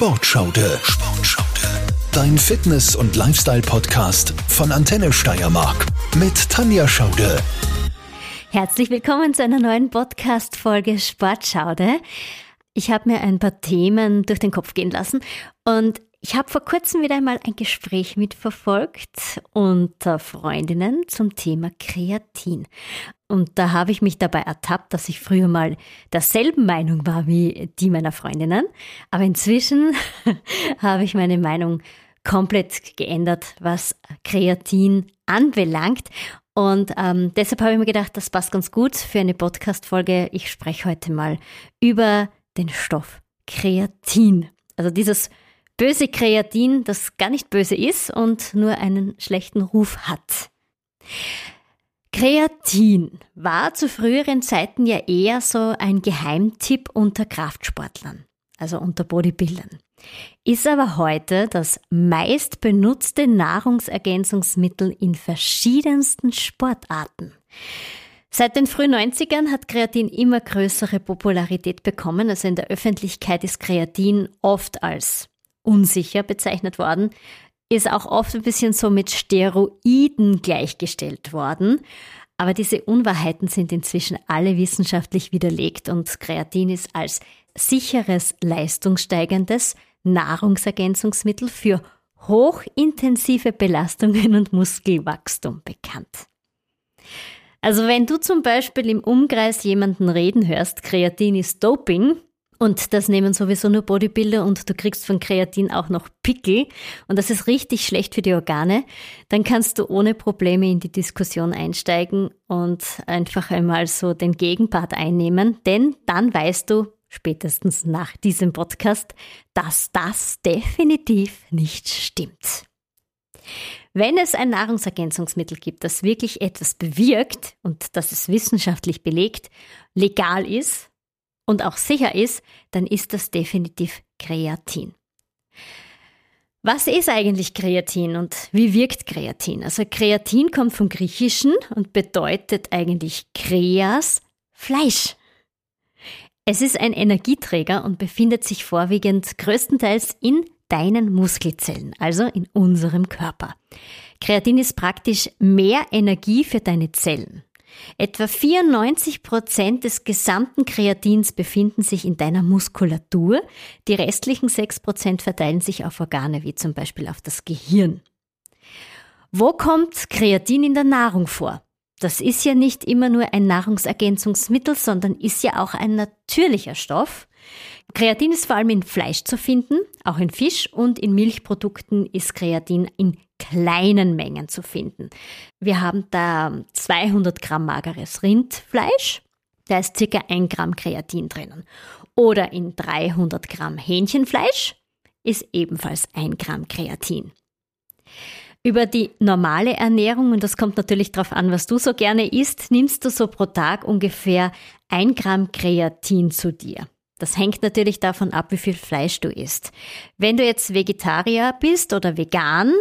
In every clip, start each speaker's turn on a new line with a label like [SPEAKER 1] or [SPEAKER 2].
[SPEAKER 1] Sportschaude. Sportschaude. Dein Fitness- und Lifestyle-Podcast von Antenne Steiermark mit Tanja Schaude.
[SPEAKER 2] Herzlich willkommen zu einer neuen Podcast-Folge Sportschaude. Ich habe mir ein paar Themen durch den Kopf gehen lassen und ich habe vor kurzem wieder einmal ein Gespräch mitverfolgt unter Freundinnen zum Thema Kreatin. Und da habe ich mich dabei ertappt, dass ich früher mal derselben Meinung war wie die meiner Freundinnen. Aber inzwischen habe ich meine Meinung komplett geändert, was Kreatin anbelangt. Und ähm, deshalb habe ich mir gedacht, das passt ganz gut für eine Podcast-Folge. Ich spreche heute mal über den Stoff Kreatin. Also dieses böse Kreatin, das gar nicht böse ist und nur einen schlechten Ruf hat. Kreatin war zu früheren Zeiten ja eher so ein Geheimtipp unter Kraftsportlern, also unter Bodybuildern. Ist aber heute das meist benutzte Nahrungsergänzungsmittel in verschiedensten Sportarten. Seit den frühen 90ern hat Kreatin immer größere Popularität bekommen. Also in der Öffentlichkeit ist Kreatin oft als unsicher bezeichnet worden, ist auch oft ein bisschen so mit Steroiden gleichgestellt worden. Aber diese Unwahrheiten sind inzwischen alle wissenschaftlich widerlegt und Kreatin ist als sicheres, leistungssteigendes Nahrungsergänzungsmittel für hochintensive Belastungen und Muskelwachstum bekannt. Also wenn du zum Beispiel im Umkreis jemanden reden hörst, Kreatin ist Doping, und das nehmen sowieso nur Bodybuilder und du kriegst von Kreatin auch noch Pickel. Und das ist richtig schlecht für die Organe, dann kannst du ohne Probleme in die Diskussion einsteigen und einfach einmal so den Gegenpart einnehmen, denn dann weißt du spätestens nach diesem Podcast, dass das definitiv nicht stimmt. Wenn es ein Nahrungsergänzungsmittel gibt, das wirklich etwas bewirkt und das es wissenschaftlich belegt, legal ist, und auch sicher ist, dann ist das definitiv Kreatin. Was ist eigentlich Kreatin und wie wirkt Kreatin? Also Kreatin kommt vom Griechischen und bedeutet eigentlich Kreas, Fleisch. Es ist ein Energieträger und befindet sich vorwiegend größtenteils in deinen Muskelzellen, also in unserem Körper. Kreatin ist praktisch mehr Energie für deine Zellen. Etwa 94 Prozent des gesamten Kreatins befinden sich in deiner Muskulatur. Die restlichen 6 Prozent verteilen sich auf Organe, wie zum Beispiel auf das Gehirn. Wo kommt Kreatin in der Nahrung vor? Das ist ja nicht immer nur ein Nahrungsergänzungsmittel, sondern ist ja auch ein natürlicher Stoff. Kreatin ist vor allem in Fleisch zu finden, auch in Fisch und in Milchprodukten ist Kreatin in kleinen Mengen zu finden. Wir haben da 200 Gramm mageres Rindfleisch, da ist circa 1 Gramm Kreatin drinnen. Oder in 300 Gramm Hähnchenfleisch ist ebenfalls 1 Gramm Kreatin. Über die normale Ernährung, und das kommt natürlich darauf an, was du so gerne isst, nimmst du so pro Tag ungefähr 1 Gramm Kreatin zu dir. Das hängt natürlich davon ab, wie viel Fleisch du isst. Wenn du jetzt Vegetarier bist oder vegan,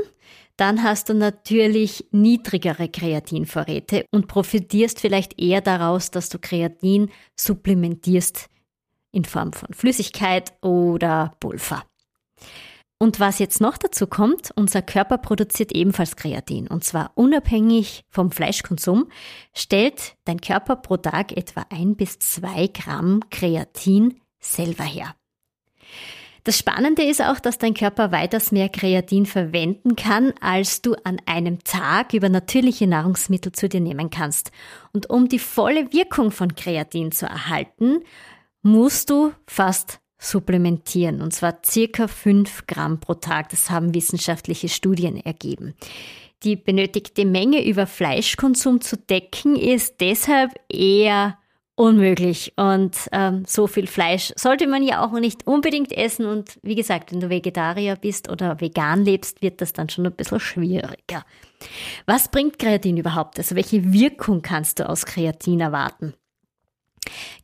[SPEAKER 2] dann hast du natürlich niedrigere Kreatinvorräte und profitierst vielleicht eher daraus, dass du Kreatin supplementierst in Form von Flüssigkeit oder Pulver. Und was jetzt noch dazu kommt, unser Körper produziert ebenfalls Kreatin. Und zwar unabhängig vom Fleischkonsum stellt dein Körper pro Tag etwa ein bis zwei Gramm Kreatin selber her. Das Spannende ist auch, dass dein Körper weitaus mehr Kreatin verwenden kann, als du an einem Tag über natürliche Nahrungsmittel zu dir nehmen kannst. Und um die volle Wirkung von Kreatin zu erhalten, musst du fast supplementieren, und zwar circa 5 Gramm pro Tag. Das haben wissenschaftliche Studien ergeben. Die benötigte Menge über Fleischkonsum zu decken ist deshalb eher unmöglich. Und ähm, so viel Fleisch sollte man ja auch nicht unbedingt essen. Und wie gesagt, wenn du Vegetarier bist oder vegan lebst, wird das dann schon ein bisschen schwieriger. Was bringt Kreatin überhaupt? Also welche Wirkung kannst du aus Kreatin erwarten?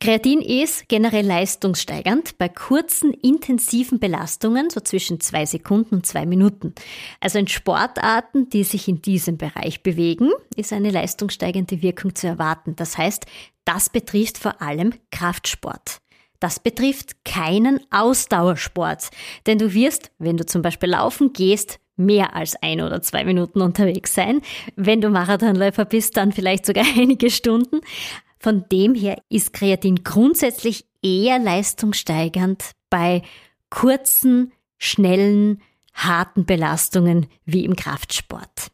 [SPEAKER 2] Kreatin ist generell leistungssteigernd bei kurzen, intensiven Belastungen, so zwischen zwei Sekunden und zwei Minuten. Also in Sportarten, die sich in diesem Bereich bewegen, ist eine leistungssteigende Wirkung zu erwarten. Das heißt, das betrifft vor allem Kraftsport. Das betrifft keinen Ausdauersport, denn du wirst, wenn du zum Beispiel laufen gehst, mehr als ein oder zwei Minuten unterwegs sein. Wenn du Marathonläufer bist, dann vielleicht sogar einige Stunden. Von dem her ist Kreatin grundsätzlich eher leistungssteigernd bei kurzen, schnellen, harten Belastungen wie im Kraftsport.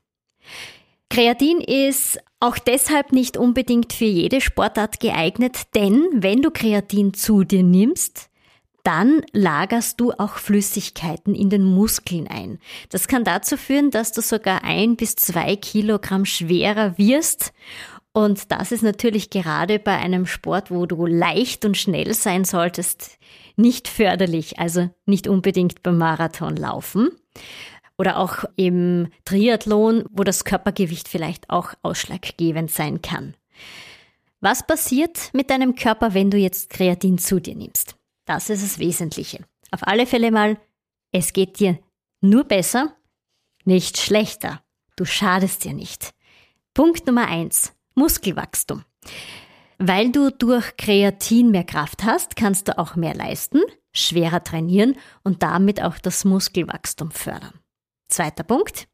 [SPEAKER 2] Kreatin ist auch deshalb nicht unbedingt für jede Sportart geeignet, denn wenn du Kreatin zu dir nimmst, dann lagerst du auch Flüssigkeiten in den Muskeln ein. Das kann dazu führen, dass du sogar ein bis zwei Kilogramm schwerer wirst. Und das ist natürlich gerade bei einem Sport, wo du leicht und schnell sein solltest, nicht förderlich. Also nicht unbedingt beim Marathon laufen. Oder auch im Triathlon, wo das Körpergewicht vielleicht auch ausschlaggebend sein kann. Was passiert mit deinem Körper, wenn du jetzt Kreatin zu dir nimmst? Das ist das Wesentliche. Auf alle Fälle mal, es geht dir nur besser, nicht schlechter. Du schadest dir nicht. Punkt Nummer eins: Muskelwachstum. Weil du durch Kreatin mehr Kraft hast, kannst du auch mehr leisten, schwerer trainieren und damit auch das Muskelwachstum fördern. Zweiter Punkt.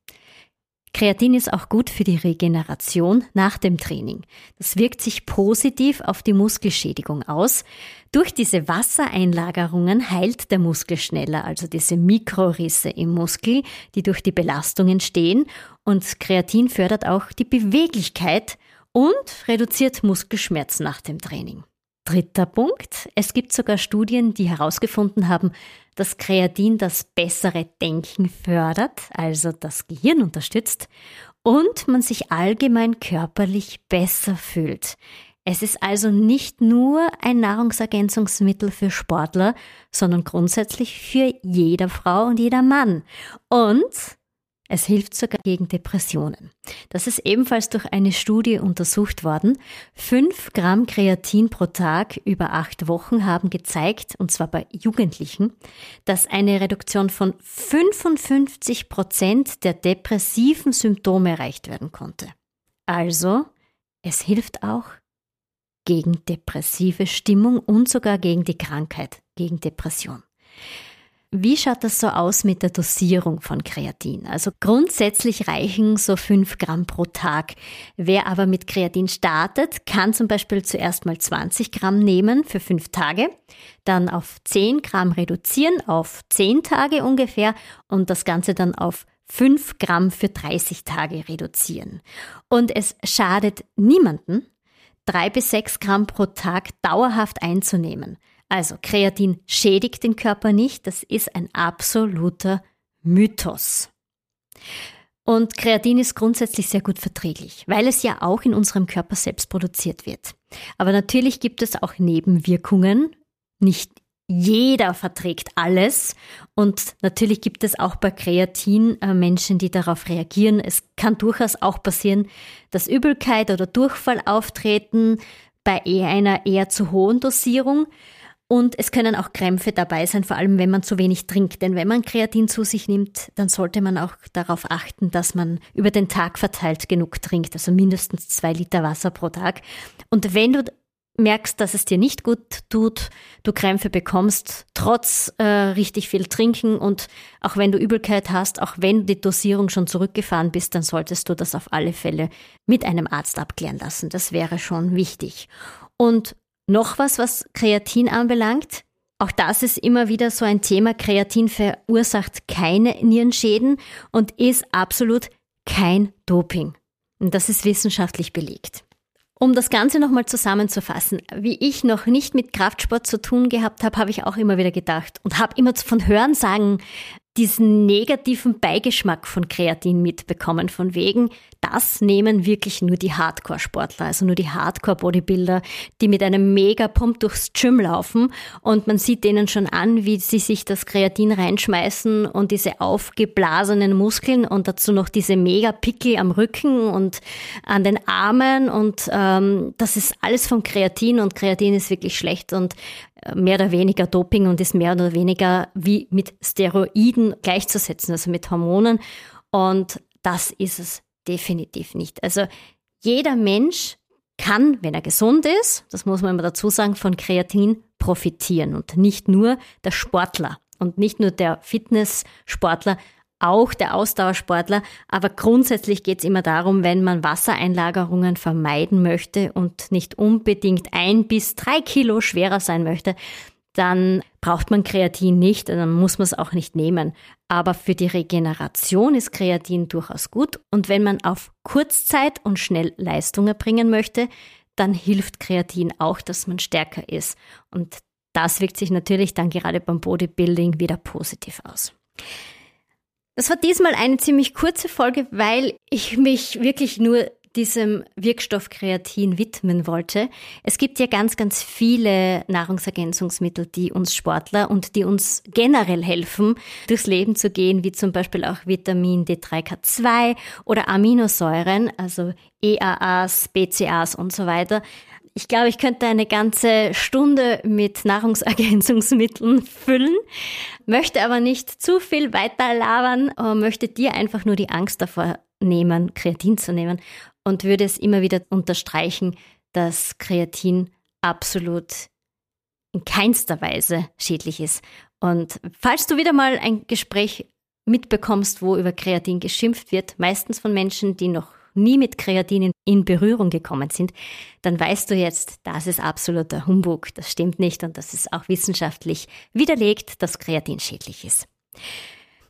[SPEAKER 2] Kreatin ist auch gut für die Regeneration nach dem Training. Das wirkt sich positiv auf die Muskelschädigung aus. Durch diese Wassereinlagerungen heilt der Muskel schneller, also diese Mikrorisse im Muskel, die durch die Belastung entstehen. Und Kreatin fördert auch die Beweglichkeit und reduziert Muskelschmerz nach dem Training. Dritter Punkt. Es gibt sogar Studien, die herausgefunden haben, dass Kreatin das bessere Denken fördert, also das Gehirn unterstützt und man sich allgemein körperlich besser fühlt. Es ist also nicht nur ein Nahrungsergänzungsmittel für Sportler, sondern grundsätzlich für jeder Frau und jeder Mann. Und es hilft sogar gegen Depressionen. Das ist ebenfalls durch eine Studie untersucht worden. Fünf Gramm Kreatin pro Tag über acht Wochen haben gezeigt, und zwar bei Jugendlichen, dass eine Reduktion von 55 Prozent der depressiven Symptome erreicht werden konnte. Also, es hilft auch gegen depressive Stimmung und sogar gegen die Krankheit, gegen Depression. Wie schaut das so aus mit der Dosierung von Kreatin? Also grundsätzlich reichen so 5 Gramm pro Tag. Wer aber mit Kreatin startet, kann zum Beispiel zuerst mal 20 Gramm nehmen für 5 Tage, dann auf 10 Gramm reduzieren, auf 10 Tage ungefähr und das Ganze dann auf 5 Gramm für 30 Tage reduzieren. Und es schadet niemanden, 3 bis 6 Gramm pro Tag dauerhaft einzunehmen. Also Kreatin schädigt den Körper nicht, das ist ein absoluter Mythos. Und Kreatin ist grundsätzlich sehr gut verträglich, weil es ja auch in unserem Körper selbst produziert wird. Aber natürlich gibt es auch Nebenwirkungen. Nicht jeder verträgt alles. Und natürlich gibt es auch bei Kreatin äh, Menschen, die darauf reagieren. Es kann durchaus auch passieren, dass Übelkeit oder Durchfall auftreten bei einer eher zu hohen Dosierung. Und es können auch Krämpfe dabei sein, vor allem wenn man zu wenig trinkt. Denn wenn man Kreatin zu sich nimmt, dann sollte man auch darauf achten, dass man über den Tag verteilt genug trinkt, also mindestens zwei Liter Wasser pro Tag. Und wenn du merkst, dass es dir nicht gut tut, du Krämpfe bekommst, trotz äh, richtig viel Trinken und auch wenn du Übelkeit hast, auch wenn die Dosierung schon zurückgefahren bist, dann solltest du das auf alle Fälle mit einem Arzt abklären lassen. Das wäre schon wichtig. Und noch was, was Kreatin anbelangt. Auch das ist immer wieder so ein Thema. Kreatin verursacht keine Nierenschäden und ist absolut kein Doping. Und das ist wissenschaftlich belegt. Um das Ganze nochmal zusammenzufassen, wie ich noch nicht mit Kraftsport zu tun gehabt habe, habe ich auch immer wieder gedacht und habe immer von Hörensagen diesen negativen Beigeschmack von Kreatin mitbekommen, von wegen, das nehmen wirklich nur die Hardcore-Sportler, also nur die Hardcore-Bodybuilder, die mit einem Mega-Pump durchs Gym laufen. Und man sieht denen schon an, wie sie sich das Kreatin reinschmeißen und diese aufgeblasenen Muskeln und dazu noch diese Mega-Pickel am Rücken und an den Armen. Und ähm, das ist alles vom Kreatin und Kreatin ist wirklich schlecht. Und mehr oder weniger Doping und ist mehr oder weniger wie mit Steroiden gleichzusetzen, also mit Hormonen. Und das ist es definitiv nicht. Also jeder Mensch kann, wenn er gesund ist, das muss man immer dazu sagen, von Kreatin profitieren und nicht nur der Sportler und nicht nur der Fitnesssportler, auch der Ausdauersportler. Aber grundsätzlich geht es immer darum, wenn man Wassereinlagerungen vermeiden möchte und nicht unbedingt ein bis drei Kilo schwerer sein möchte, dann braucht man Kreatin nicht, dann muss man es auch nicht nehmen. Aber für die Regeneration ist Kreatin durchaus gut. Und wenn man auf Kurzzeit und schnell Leistung erbringen möchte, dann hilft Kreatin auch, dass man stärker ist. Und das wirkt sich natürlich dann gerade beim Bodybuilding wieder positiv aus. Das war diesmal eine ziemlich kurze Folge, weil ich mich wirklich nur diesem Wirkstoff Kreatin widmen wollte. Es gibt ja ganz, ganz viele Nahrungsergänzungsmittel, die uns Sportler und die uns generell helfen, durchs Leben zu gehen, wie zum Beispiel auch Vitamin D3K2 oder Aminosäuren, also EAAs, BCAAs und so weiter. Ich glaube, ich könnte eine ganze Stunde mit Nahrungsergänzungsmitteln füllen, möchte aber nicht zu viel weiter labern, möchte dir einfach nur die Angst davor nehmen, Kreatin zu nehmen und würde es immer wieder unterstreichen, dass Kreatin absolut in keinster Weise schädlich ist. Und falls du wieder mal ein Gespräch mitbekommst, wo über Kreatin geschimpft wird, meistens von Menschen, die noch nie mit Kreatin in Berührung gekommen sind, dann weißt du jetzt, das ist absoluter Humbug, das stimmt nicht und das ist auch wissenschaftlich widerlegt, dass Kreatin schädlich ist.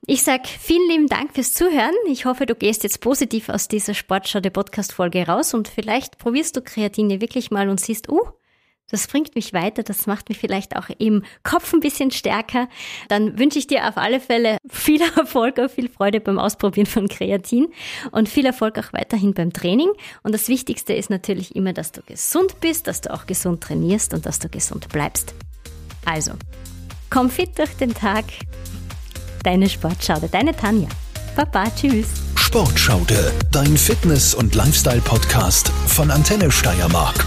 [SPEAKER 2] Ich sag vielen lieben Dank fürs Zuhören. Ich hoffe, du gehst jetzt positiv aus dieser Sportschau der Podcast-Folge raus und vielleicht probierst du Kreatine wirklich mal und siehst, uh, das bringt mich weiter, das macht mich vielleicht auch im Kopf ein bisschen stärker. Dann wünsche ich dir auf alle Fälle viel Erfolg und viel Freude beim Ausprobieren von Kreatin und viel Erfolg auch weiterhin beim Training. Und das Wichtigste ist natürlich immer, dass du gesund bist, dass du auch gesund trainierst und dass du gesund bleibst. Also, komm fit durch den Tag Deine Sportschaude, deine Tanja. Baba, tschüss.
[SPEAKER 1] Sportschaude, dein Fitness- und Lifestyle-Podcast von Antenne Steiermark.